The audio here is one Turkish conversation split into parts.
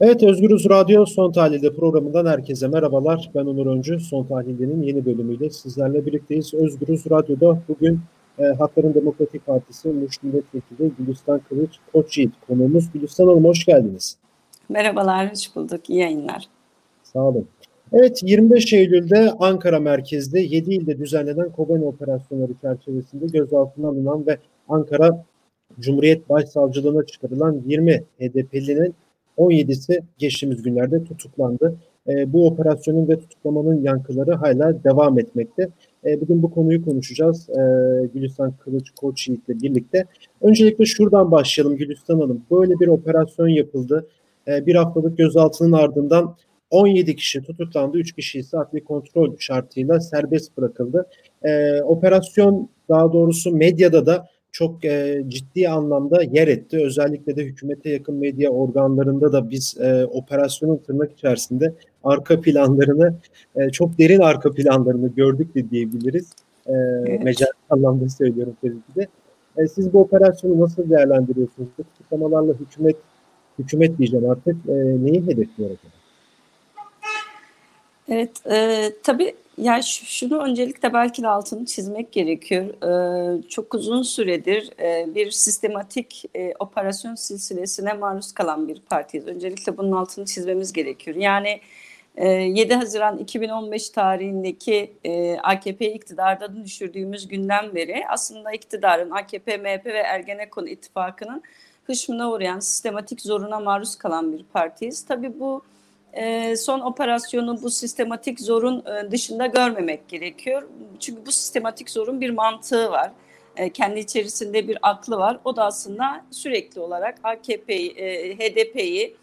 Evet Özgürüz Radyo Son Tahlil'de programından herkese merhabalar. Ben Onur Öncü. Son Tahlil'de'nin yeni bölümüyle sizlerle birlikteyiz. Özgürüz Radyo'da bugün e, Hakların Demokratik Partisi Muş Milletvekili Gülistan Kılıç Koçyiğit konuğumuz. Gülistan Hanım hoş geldiniz. Merhabalar, hoş bulduk. İyi yayınlar. Sağ olun. Evet 25 Eylül'de Ankara merkezde 7 ilde düzenlenen Kobani operasyonları çerçevesinde gözaltına alınan ve Ankara Cumhuriyet Başsavcılığına çıkarılan 20 HDP'linin 17'si geçtiğimiz günlerde tutuklandı. E, bu operasyonun ve tutuklamanın yankıları hala devam etmekte. E, bugün bu konuyu konuşacağız e, Gülistan Kılıç Koç ile birlikte. Öncelikle şuradan başlayalım Gülistan Hanım. Böyle bir operasyon yapıldı. E, bir haftalık gözaltının ardından 17 kişi tutuklandı, 3 kişi ise adli kontrol şartıyla serbest bırakıldı. E, operasyon daha doğrusu medyada da çok e, ciddi anlamda yer etti. Özellikle de hükümete yakın medya organlarında da biz e, operasyonun tırnak içerisinde arka planlarını, e, çok derin arka planlarını gördük de diyebiliriz. E, evet. Mecaz anlamda söylüyorum tabii ki de. E, siz bu operasyonu nasıl değerlendiriyorsunuz? Bu tutuklamalarla hükümet, hükümet diyeceğim artık e, neyi hedefliyor acaba? Evet, e, tabii yani şunu öncelikle belki de altını çizmek gerekiyor. E, çok uzun süredir e, bir sistematik e, operasyon silsilesine maruz kalan bir partiyiz. Öncelikle bunun altını çizmemiz gerekiyor. Yani e, 7 Haziran 2015 tarihindeki e, AKP iktidarda düşürdüğümüz günden beri aslında iktidarın AKP, MHP ve Ergenekon ittifakının hışmına uğrayan sistematik zoruna maruz kalan bir partiyiz. Tabii bu e, son operasyonu bu sistematik zorun e, dışında görmemek gerekiyor. Çünkü bu sistematik zorun bir mantığı var. E, kendi içerisinde bir aklı var. O da aslında sürekli olarak AKP'yi, e, HDP'yi,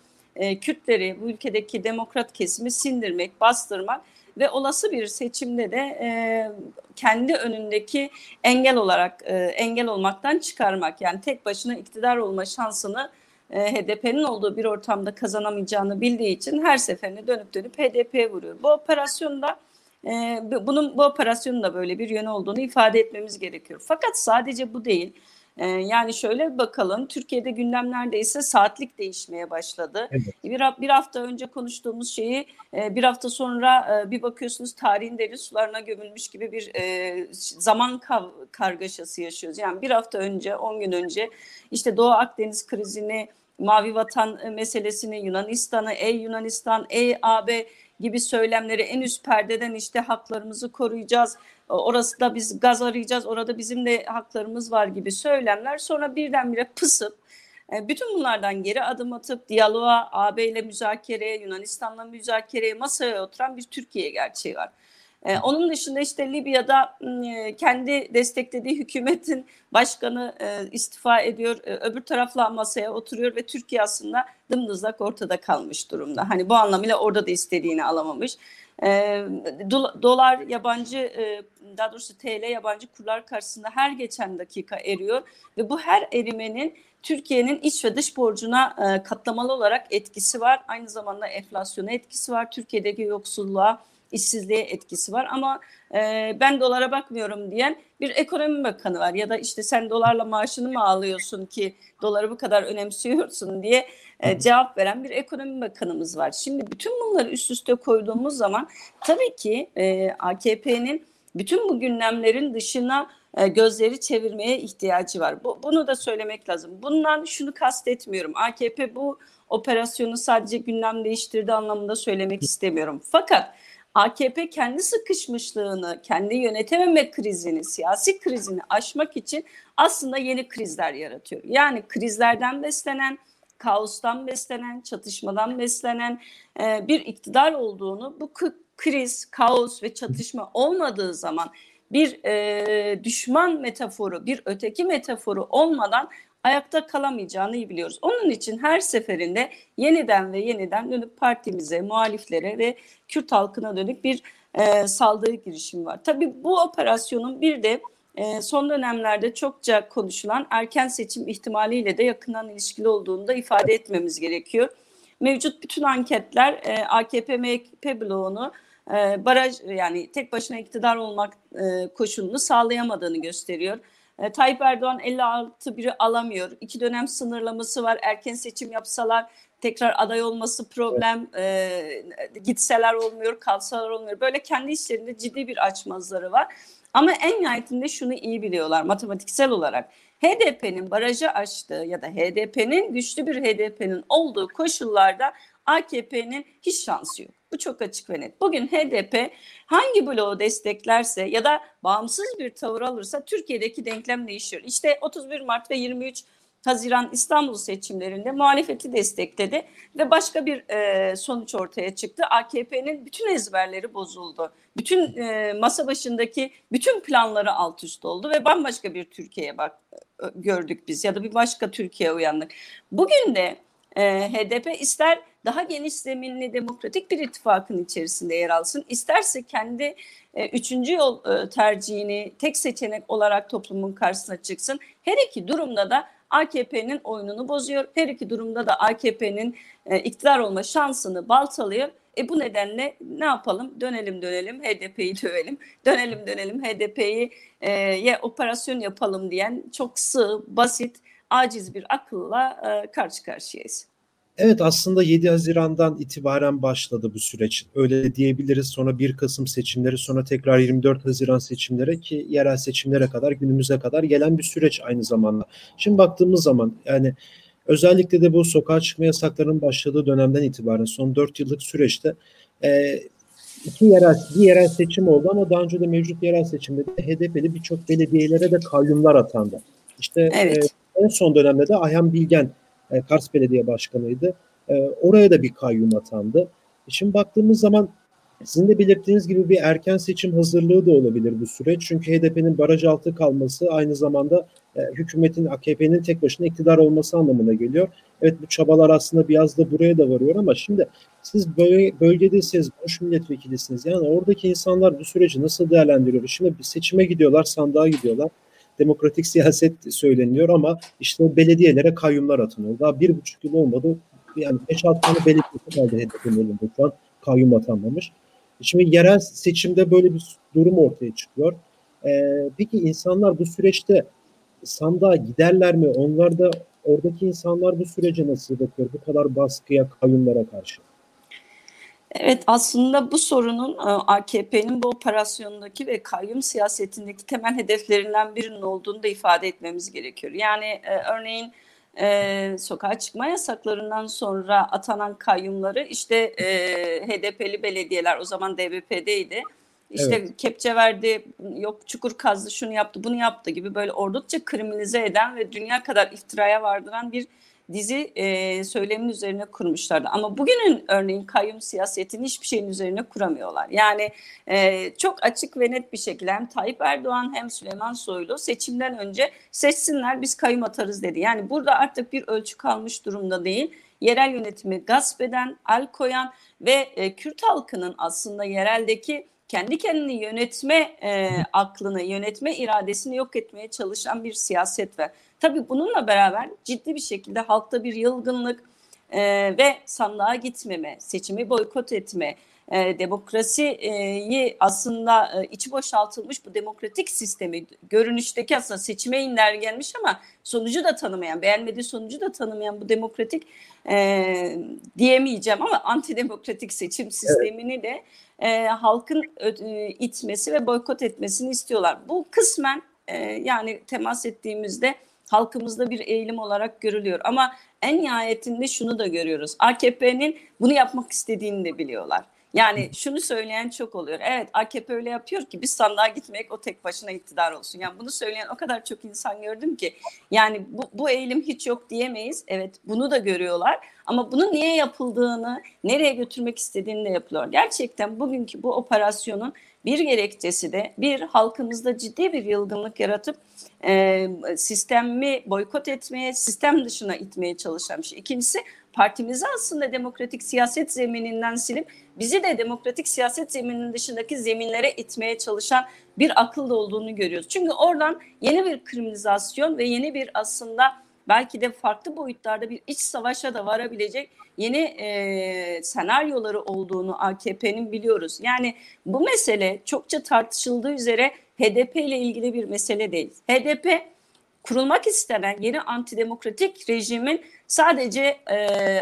Kürtleri, bu ülkedeki demokrat kesimi sindirmek, bastırmak ve olası bir seçimde de kendi önündeki engel olarak engel olmaktan çıkarmak. Yani tek başına iktidar olma şansını HDP'nin olduğu bir ortamda kazanamayacağını bildiği için her seferinde dönüp dönüp HDP'ye vuruyor. Bu operasyonda e, bunun bu operasyonun da böyle bir yönü olduğunu ifade etmemiz gerekiyor. Fakat sadece bu değil. E, yani şöyle bakalım Türkiye'de gündemlerde ise saatlik değişmeye başladı. Evet. Bir, bir hafta önce konuştuğumuz şeyi bir hafta sonra bir bakıyorsunuz tarihin derin sularına gömülmüş gibi bir zaman kargaşası yaşıyoruz. Yani bir hafta önce 10 gün önce işte Doğu Akdeniz krizini Mavi Vatan e, meselesini, Yunanistan'ı, ey Yunanistan, ey AB gibi söylemleri en üst perdeden işte haklarımızı koruyacağız. Orası da biz gaz arayacağız, orada bizim de haklarımız var gibi söylemler sonra birdenbire pısıp e, bütün bunlardan geri adım atıp diyaloğa, AB ile müzakereye, Yunanistan'la müzakereye masaya oturan bir Türkiye gerçeği var. Ee, onun dışında işte Libya'da e, kendi desteklediği hükümetin başkanı e, istifa ediyor. E, öbür tarafla masaya oturuyor ve Türkiye aslında dımdızlak ortada kalmış durumda. Hani bu anlamıyla orada da istediğini alamamış. E, dolar yabancı daha doğrusu TL yabancı kurlar karşısında her geçen dakika eriyor ve bu her erimenin Türkiye'nin iç ve dış borcuna e, katlamalı olarak etkisi var. Aynı zamanda enflasyona etkisi var. Türkiye'deki yoksulluğa işsizliğe etkisi var ama e, ben dolara bakmıyorum diyen bir ekonomi bakanı var ya da işte sen dolarla maaşını mı alıyorsun ki doları bu kadar önemsiyorsun diye e, cevap veren bir ekonomi bakanımız var. Şimdi bütün bunları üst üste koyduğumuz zaman tabii ki e, AKP'nin bütün bu gündemlerin dışına e, gözleri çevirmeye ihtiyacı var. Bu, bunu da söylemek lazım. Bundan şunu kastetmiyorum. AKP bu operasyonu sadece gündem değiştirdi anlamında söylemek istemiyorum. Fakat AKP kendi sıkışmışlığını, kendi yönetememe krizini, siyasi krizini aşmak için aslında yeni krizler yaratıyor. Yani krizlerden beslenen, kaostan beslenen, çatışmadan beslenen e, bir iktidar olduğunu bu kriz, kaos ve çatışma olmadığı zaman bir e, düşman metaforu, bir öteki metaforu olmadan ayakta kalamayacağını iyi biliyoruz. Onun için her seferinde yeniden ve yeniden dönüp partimize, muhaliflere ve Kürt halkına dönük bir e, saldırı girişimi var. Tabii bu operasyonun bir de e, son dönemlerde çokça konuşulan erken seçim ihtimaliyle de yakından ilişkili olduğunu da ifade etmemiz gerekiyor. Mevcut bütün anketler e, AKP MHP bloğunu e, baraj yani tek başına iktidar olmak e, koşulunu sağlayamadığını gösteriyor. E, Tayyip Erdoğan 56 biri alamıyor. İki dönem sınırlaması var. Erken seçim yapsalar tekrar aday olması problem. Evet. E, gitseler olmuyor, kalsalar olmuyor. Böyle kendi işlerinde ciddi bir açmazları var. Ama en nihayetinde şunu iyi biliyorlar matematiksel olarak. HDP'nin barajı aştığı ya da HDP'nin güçlü bir HDP'nin olduğu koşullarda AKP'nin hiç şansı yok. Bu çok açık ve net. Bugün HDP hangi bloğu desteklerse ya da bağımsız bir tavır alırsa Türkiye'deki denklem değişiyor. İşte 31 Mart ve 23 Haziran İstanbul seçimlerinde muhalefeti destekledi ve başka bir e, sonuç ortaya çıktı. AKP'nin bütün ezberleri bozuldu. Bütün e, masa başındaki bütün planları alt üst oldu ve bambaşka bir Türkiye'ye bak e, gördük biz ya da bir başka Türkiye uyandık. Bugün de e, HDP ister daha geniş zeminli demokratik bir ittifakın içerisinde yer alsın, isterse kendi e, üçüncü yol e, tercihini tek seçenek olarak toplumun karşısına çıksın. Her iki durumda da AKP'nin oyununu bozuyor. Her iki durumda da AKP'nin e, iktidar olma şansını baltalıyor. E bu nedenle ne yapalım? Dönelim dönelim HDP'yi dövelim. Dönelim dönelim HDP'yi e, ye operasyon yapalım diyen çok sığ, basit, aciz bir akılla e, karşı karşıyayız. Evet aslında 7 Haziran'dan itibaren başladı bu süreç. Öyle diyebiliriz. Sonra 1 Kasım seçimleri, sonra tekrar 24 Haziran seçimlere ki yerel seçimlere kadar günümüze kadar gelen bir süreç aynı zamanda. Şimdi baktığımız zaman yani özellikle de bu sokağa çıkma yasaklarının başladığı dönemden itibaren son 4 yıllık süreçte e, iki yerel, bir yerel seçim oldu ama daha önce de mevcut yerel seçimde de HDP'li birçok belediyelere de kayyumlar atandı. İşte evet. e, en son dönemde de Ayhan Bilgen e, Kars Belediye Başkanı'ydı. E, oraya da bir kayyum atandı. E, şimdi baktığımız zaman sizin de belirttiğiniz gibi bir erken seçim hazırlığı da olabilir bu süreç. Çünkü HDP'nin baraj altı kalması aynı zamanda e, hükümetin AKP'nin tek başına iktidar olması anlamına geliyor. Evet bu çabalar aslında biraz da buraya da varıyor ama şimdi siz böl- bölgedesiniz, boş milletvekilisiniz. Yani oradaki insanlar bu süreci nasıl değerlendiriyor? Şimdi bir seçime gidiyorlar, sandığa gidiyorlar demokratik siyaset söyleniyor ama işte belediyelere kayyumlar atanıyor. Daha bir buçuk yıl olmadı. Yani 5-6 tane belediyesi kaldı HDP'nin elinde şu an kayyum atanmamış. Şimdi yerel seçimde böyle bir durum ortaya çıkıyor. Ee, peki insanlar bu süreçte sandığa giderler mi? Onlar da oradaki insanlar bu sürece nasıl bakıyor? Bu kadar baskıya, kayyumlara karşı. Evet aslında bu sorunun e, AKP'nin bu operasyondaki ve kayyum siyasetindeki temel hedeflerinden birinin olduğunu da ifade etmemiz gerekiyor. Yani e, örneğin e, sokağa çıkma yasaklarından sonra atanan kayyumları işte e, HDP'li belediyeler o zaman DBP'deydi. İşte evet. kepçe verdi, yok çukur kazdı, şunu yaptı, bunu yaptı gibi böyle oldukça kriminalize eden ve dünya kadar iftiraya vardıran bir dizi e, söylemin üzerine kurmuşlardı. Ama bugünün örneğin kayyum siyasetini hiçbir şeyin üzerine kuramıyorlar. Yani e, çok açık ve net bir şekilde hem Tayyip Erdoğan hem Süleyman Soylu seçimden önce seçsinler biz kayyum atarız dedi. Yani burada artık bir ölçü kalmış durumda değil. Yerel yönetimi gasp eden, al koyan ve e, Kürt halkının aslında yereldeki kendi kendini yönetme e, aklını, yönetme iradesini yok etmeye çalışan bir siyaset var. Tabii bununla beraber ciddi bir şekilde halkta bir yılgınlık e, ve sandığa gitmeme, seçimi boykot etme, e, demokrasiyi aslında e, içi boşaltılmış bu demokratik sistemi görünüşteki aslında seçime inler gelmiş ama sonucu da tanımayan, beğenmediği sonucu da tanımayan bu demokratik e, diyemeyeceğim ama antidemokratik seçim sistemini evet. de e, halkın e, itmesi ve boykot etmesini istiyorlar. Bu kısmen e, yani temas ettiğimizde halkımızda bir eğilim olarak görülüyor. Ama en nihayetinde şunu da görüyoruz. AKP'nin bunu yapmak istediğini de biliyorlar. Yani şunu söyleyen çok oluyor. Evet AKP öyle yapıyor ki biz sandığa gitmek o tek başına iktidar olsun. Yani bunu söyleyen o kadar çok insan gördüm ki. Yani bu, bu eğilim hiç yok diyemeyiz. Evet bunu da görüyorlar. Ama bunu niye yapıldığını, nereye götürmek istediğini de yapılıyor. Gerçekten bugünkü bu operasyonun bir gerekçesi de bir halkımızda ciddi bir yılgınlık yaratıp e, sistemi boykot etmeye, sistem dışına itmeye çalışan bir şey. İkincisi partimizi aslında demokratik siyaset zemininden silip bizi de demokratik siyaset zemininin dışındaki zeminlere itmeye çalışan bir akıl olduğunu görüyoruz. Çünkü oradan yeni bir kriminalizasyon ve yeni bir aslında belki de farklı boyutlarda bir iç savaşa da varabilecek yeni e, senaryoları olduğunu AKP'nin biliyoruz. Yani bu mesele çokça tartışıldığı üzere HDP ile ilgili bir mesele değil. HDP kurulmak istenen yeni antidemokratik rejimin sadece e,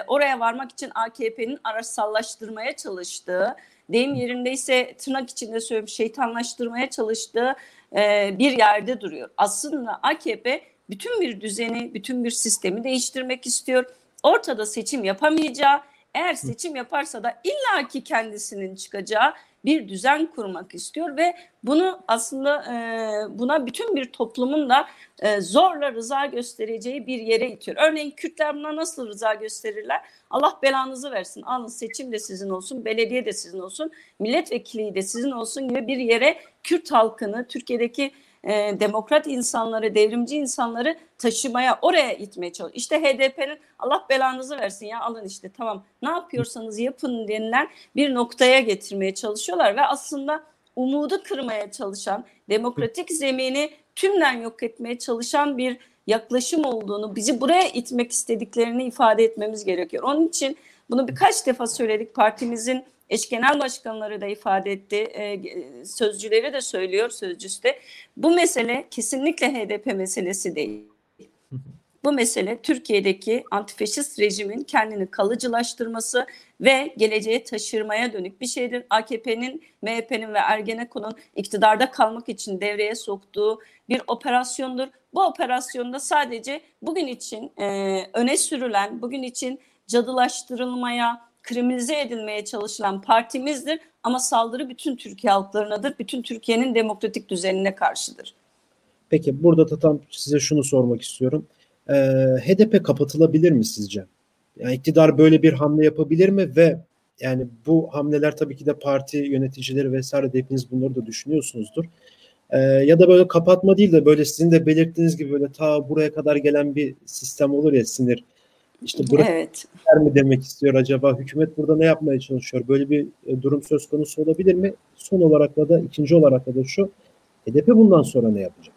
oraya varmak için AKP'nin araçsallaştırmaya çalıştığı, deyim yerindeyse tırnak içinde söylüyorum şeytanlaştırmaya çalıştığı e, bir yerde duruyor. Aslında AKP bütün bir düzeni, bütün bir sistemi değiştirmek istiyor. Ortada seçim yapamayacağı, eğer seçim yaparsa da illaki kendisinin çıkacağı bir düzen kurmak istiyor ve bunu aslında e, buna bütün bir toplumun da e, zorla rıza göstereceği bir yere itiyor. Örneğin Kürtler buna nasıl rıza gösterirler? Allah belanızı versin. Alın seçim de sizin olsun, belediye de sizin olsun, milletvekili de sizin olsun gibi bir yere Kürt halkını, Türkiye'deki e, demokrat insanları, devrimci insanları taşımaya, oraya itmeye çalışıyor. İşte HDP'nin Allah belanızı versin ya alın işte tamam ne yapıyorsanız yapın denilen bir noktaya getirmeye çalışıyorlar ve aslında umudu kırmaya çalışan, demokratik zemini tümden yok etmeye çalışan bir yaklaşım olduğunu, bizi buraya itmek istediklerini ifade etmemiz gerekiyor. Onun için bunu birkaç defa söyledik. Partimizin eş genel başkanları da ifade etti. E, sözcüleri de söylüyor sözcüsü de. Bu mesele kesinlikle HDP meselesi değil. Bu mesele Türkiye'deki antifeşist rejimin kendini kalıcılaştırması ve geleceğe taşırmaya dönük bir şeydir. AKP'nin, MHP'nin ve Ergenekon'un iktidarda kalmak için devreye soktuğu bir operasyondur. Bu operasyonda sadece bugün için e, öne sürülen, bugün için cadılaştırılmaya, kriminalize edilmeye çalışılan partimizdir. Ama saldırı bütün Türkiye halklarınadır. Bütün Türkiye'nin demokratik düzenine karşıdır. Peki burada da tam size şunu sormak istiyorum. Ee, HDP kapatılabilir mi sizce? Yani iktidar böyle bir hamle yapabilir mi ve yani bu hamleler tabii ki de parti yöneticileri vesaire de hepiniz bunları da düşünüyorsunuzdur. Ee, ya da böyle kapatma değil de böyle sizin de belirttiğiniz gibi böyle ta buraya kadar gelen bir sistem olur ya sinir. İşte buraya evet. mi demek istiyor acaba? Hükümet burada ne yapmaya çalışıyor? Böyle bir e, durum söz konusu olabilir mi? Son olarak da, ikinci olarak da, şu HDP bundan sonra ne yapacak?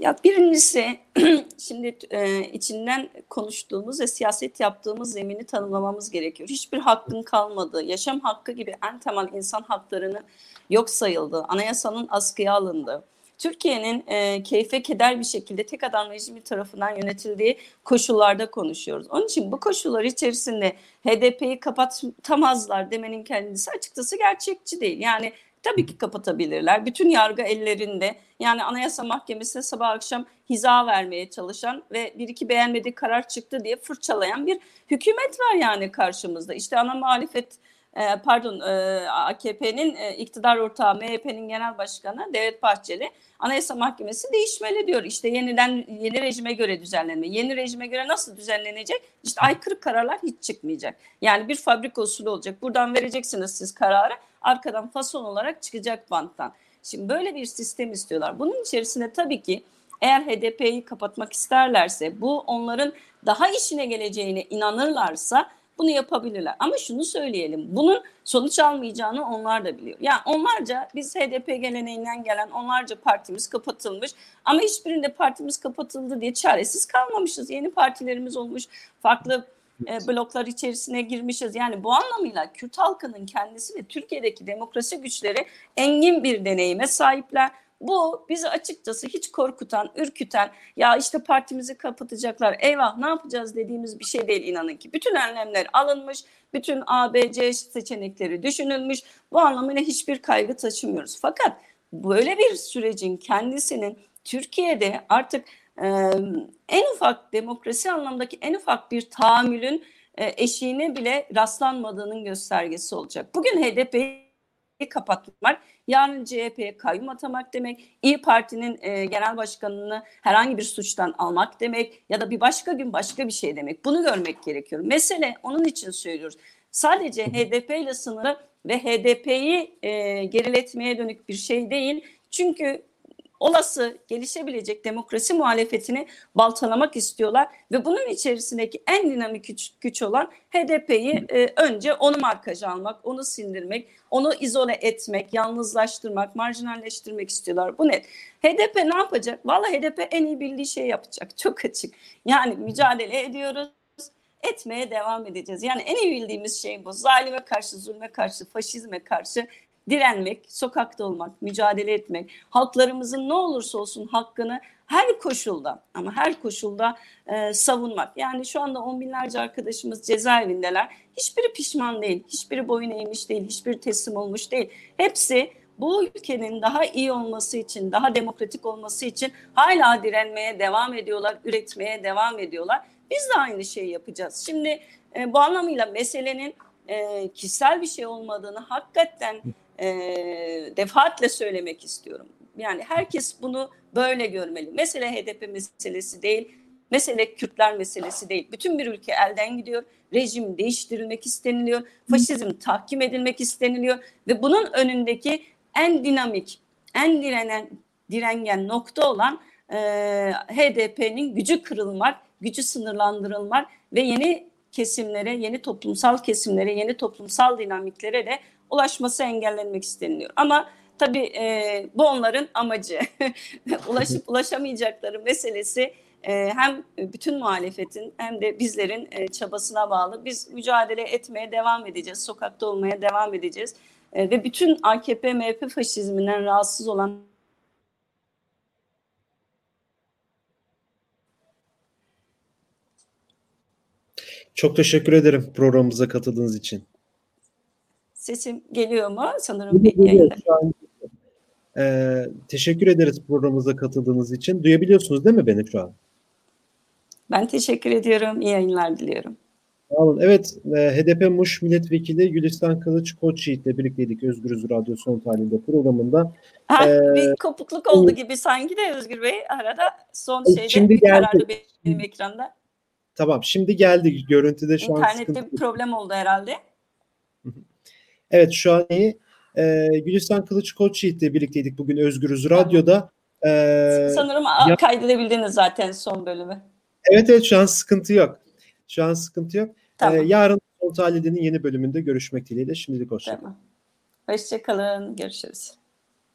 Ya birincisi şimdi e, içinden konuştuğumuz ve siyaset yaptığımız zemini tanımlamamız gerekiyor. Hiçbir hakkın kalmadığı, yaşam hakkı gibi en temel insan haklarını yok sayıldı, anayasanın askıya alındı. Türkiye'nin e, keyfe keder bir şekilde tek adam rejimi tarafından yönetildiği koşullarda konuşuyoruz. Onun için bu koşullar içerisinde HDP'yi kapatamazlar demenin kendisi açıkçası gerçekçi değil. Yani Tabii ki kapatabilirler. Bütün yargı ellerinde. Yani Anayasa Mahkemesi'ne sabah akşam hiza vermeye çalışan ve bir iki beğenmediği karar çıktı diye fırçalayan bir hükümet var yani karşımızda. İşte ana muhalefet e, pardon e, AKP'nin e, iktidar ortağı MHP'nin genel başkanı Devlet Bahçeli Anayasa Mahkemesi değişmeli diyor. İşte yeniden yeni rejime göre düzenlenme. Yeni rejime göre nasıl düzenlenecek? İşte aykırı kararlar hiç çıkmayacak. Yani bir fabrika usulü olacak. Buradan vereceksiniz siz kararı. Arkadan fason olarak çıkacak banttan. Şimdi böyle bir sistem istiyorlar. Bunun içerisinde tabii ki eğer HDP'yi kapatmak isterlerse bu onların daha işine geleceğine inanırlarsa bunu yapabilirler. Ama şunu söyleyelim. Bunun sonuç almayacağını onlar da biliyor. Yani onlarca biz HDP geleneğinden gelen onlarca partimiz kapatılmış ama hiçbirinde partimiz kapatıldı diye çaresiz kalmamışız. Yeni partilerimiz olmuş. Farklı e, bloklar içerisine girmişiz. Yani bu anlamıyla Kürt halkının kendisi ve Türkiye'deki demokrasi güçleri engin bir deneyime sahipler bu bizi açıkçası hiç korkutan, ürküten ya işte partimizi kapatacaklar eyvah ne yapacağız dediğimiz bir şey değil inanın ki. Bütün önlemler alınmış, bütün ABC seçenekleri düşünülmüş. Bu anlamıyla hiçbir kaygı taşımıyoruz. Fakat böyle bir sürecin kendisinin Türkiye'de artık e, en ufak demokrasi anlamdaki en ufak bir tahammülün e, eşiğine bile rastlanmadığının göstergesi olacak. Bugün HDP kapatmak, yarın CHP'ye kayyum atamak demek, İyi Parti'nin e, genel başkanını herhangi bir suçtan almak demek ya da bir başka gün başka bir şey demek. Bunu görmek gerekiyor. Mesele onun için söylüyoruz. Sadece HDP ile sınırlı ve HDP'yi e, geriletmeye dönük bir şey değil. Çünkü olası gelişebilecek demokrasi muhalefetini baltalamak istiyorlar ve bunun içerisindeki en dinamik güç, güç olan HDP'yi e, önce onu markaja almak, onu sindirmek, onu izole etmek, yalnızlaştırmak, marjinalleştirmek istiyorlar. Bu net. HDP ne yapacak? Vallahi HDP en iyi bildiği şeyi yapacak. Çok açık. Yani mücadele ediyoruz etmeye devam edeceğiz. Yani en iyi bildiğimiz şey bu. Zalime karşı, zulme karşı, faşizme karşı direnmek, sokakta olmak, mücadele etmek, halklarımızın ne olursa olsun hakkını her koşulda ama her koşulda e, savunmak. Yani şu anda on binlerce arkadaşımız cezaevindeler. Hiçbiri pişman değil, hiçbiri boyun eğmiş değil, hiçbiri teslim olmuş değil. Hepsi bu ülkenin daha iyi olması için, daha demokratik olması için hala direnmeye devam ediyorlar, üretmeye devam ediyorlar. Biz de aynı şeyi yapacağız. Şimdi e, bu anlamıyla meselenin e, kişisel bir şey olmadığını hakikaten e, defaatle söylemek istiyorum. Yani herkes bunu böyle görmeli. Mesele HDP meselesi değil, mesele Kürtler meselesi değil. Bütün bir ülke elden gidiyor, rejim değiştirilmek isteniliyor, faşizm tahkim edilmek isteniliyor ve bunun önündeki en dinamik, en direnen, direngen nokta olan e, HDP'nin gücü kırılmak, gücü sınırlandırılmak ve yeni kesimlere, yeni toplumsal kesimlere, yeni toplumsal dinamiklere de ulaşması engellenmek isteniliyor. Ama tabii e, bu onların amacı. Ulaşıp ulaşamayacakları meselesi e, hem bütün muhalefetin hem de bizlerin e, çabasına bağlı. Biz mücadele etmeye devam edeceğiz, sokakta olmaya devam edeceğiz. E, ve bütün AKP, MHP faşizminden rahatsız olan Çok teşekkür ederim programımıza katıldığınız için. Sesim geliyor mu? Sanırım Geliyor, an- Ee, teşekkür ederiz programımıza katıldığınız için. Duyabiliyorsunuz değil mi beni şu an? Ben teşekkür ediyorum. İyi yayınlar diliyorum. Sağ olun. Evet, e, HDP Muş Milletvekili Gülistan Kılıç Koçyiğit'le birlikteydik Özgürüz Radyo Son Tahlil'de programında. Ha, Ee, bir kopukluk oldu gibi sanki de Özgür Bey arada son şeyde şimdi bir geldi. karardı benim ekranda. Tamam, şimdi geldi. Görüntüde şu an İnternette sıkıntı. bir problem oldu herhalde. Evet, şu an iyi. Ee, Gülistan Kılıç Koçyiğit'le birlikteydik bugün Özgürüz Radyo'da. Ee, Sanırım ya- kaydedebildiniz zaten son bölümü. evet, evet şu an sıkıntı yok. Şu an sıkıntı yok. Tamam. Ee, yarın Tahlil'in yeni bölümünde görüşmek dileğiyle. Şimdilik hoşça kalın. tamam. Hoşçakalın. Görüşürüz.